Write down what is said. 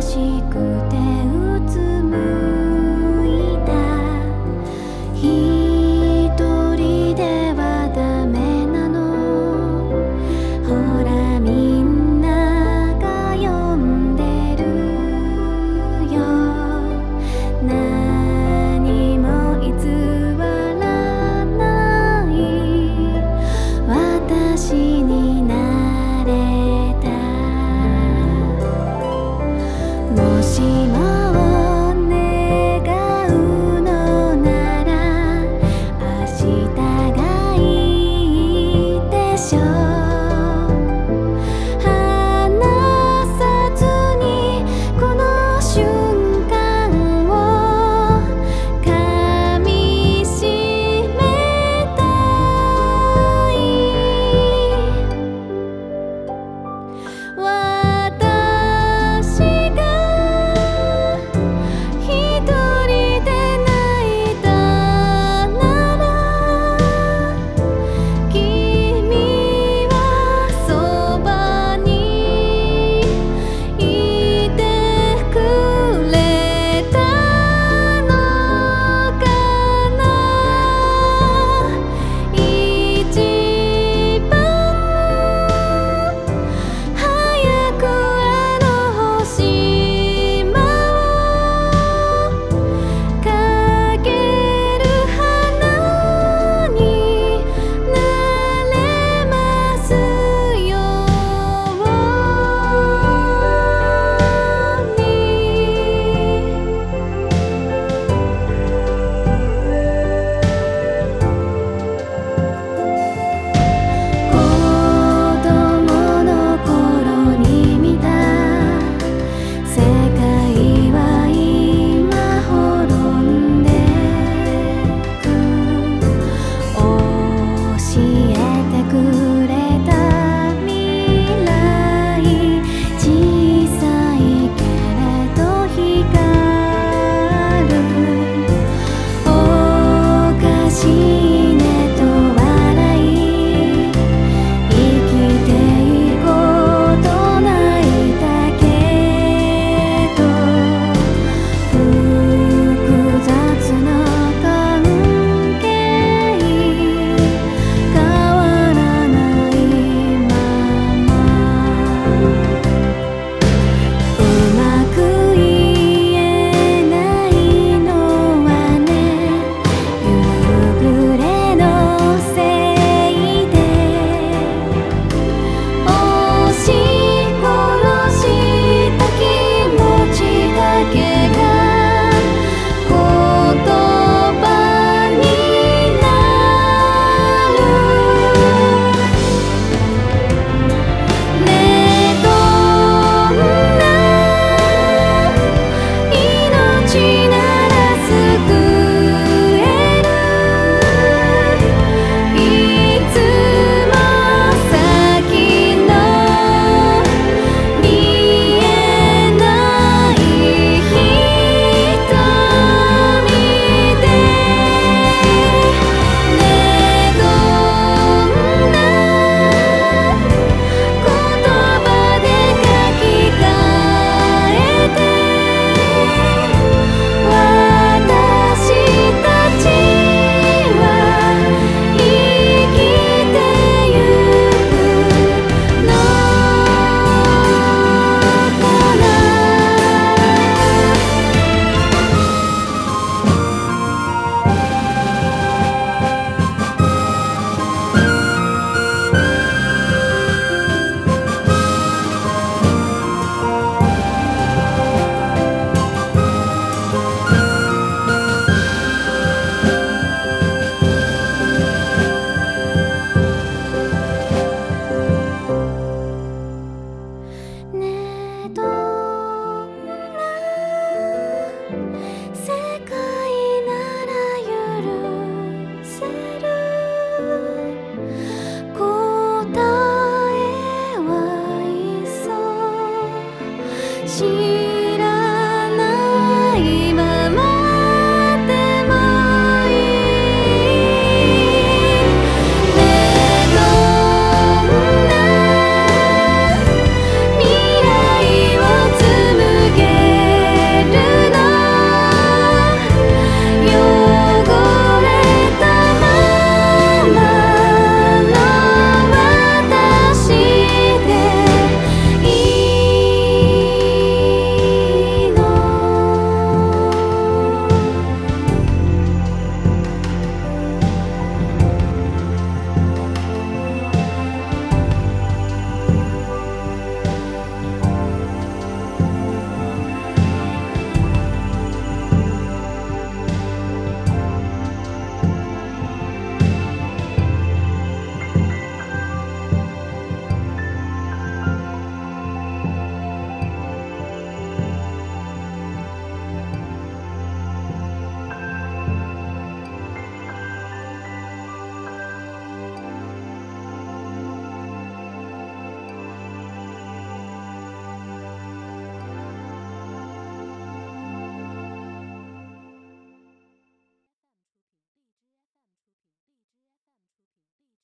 しくて美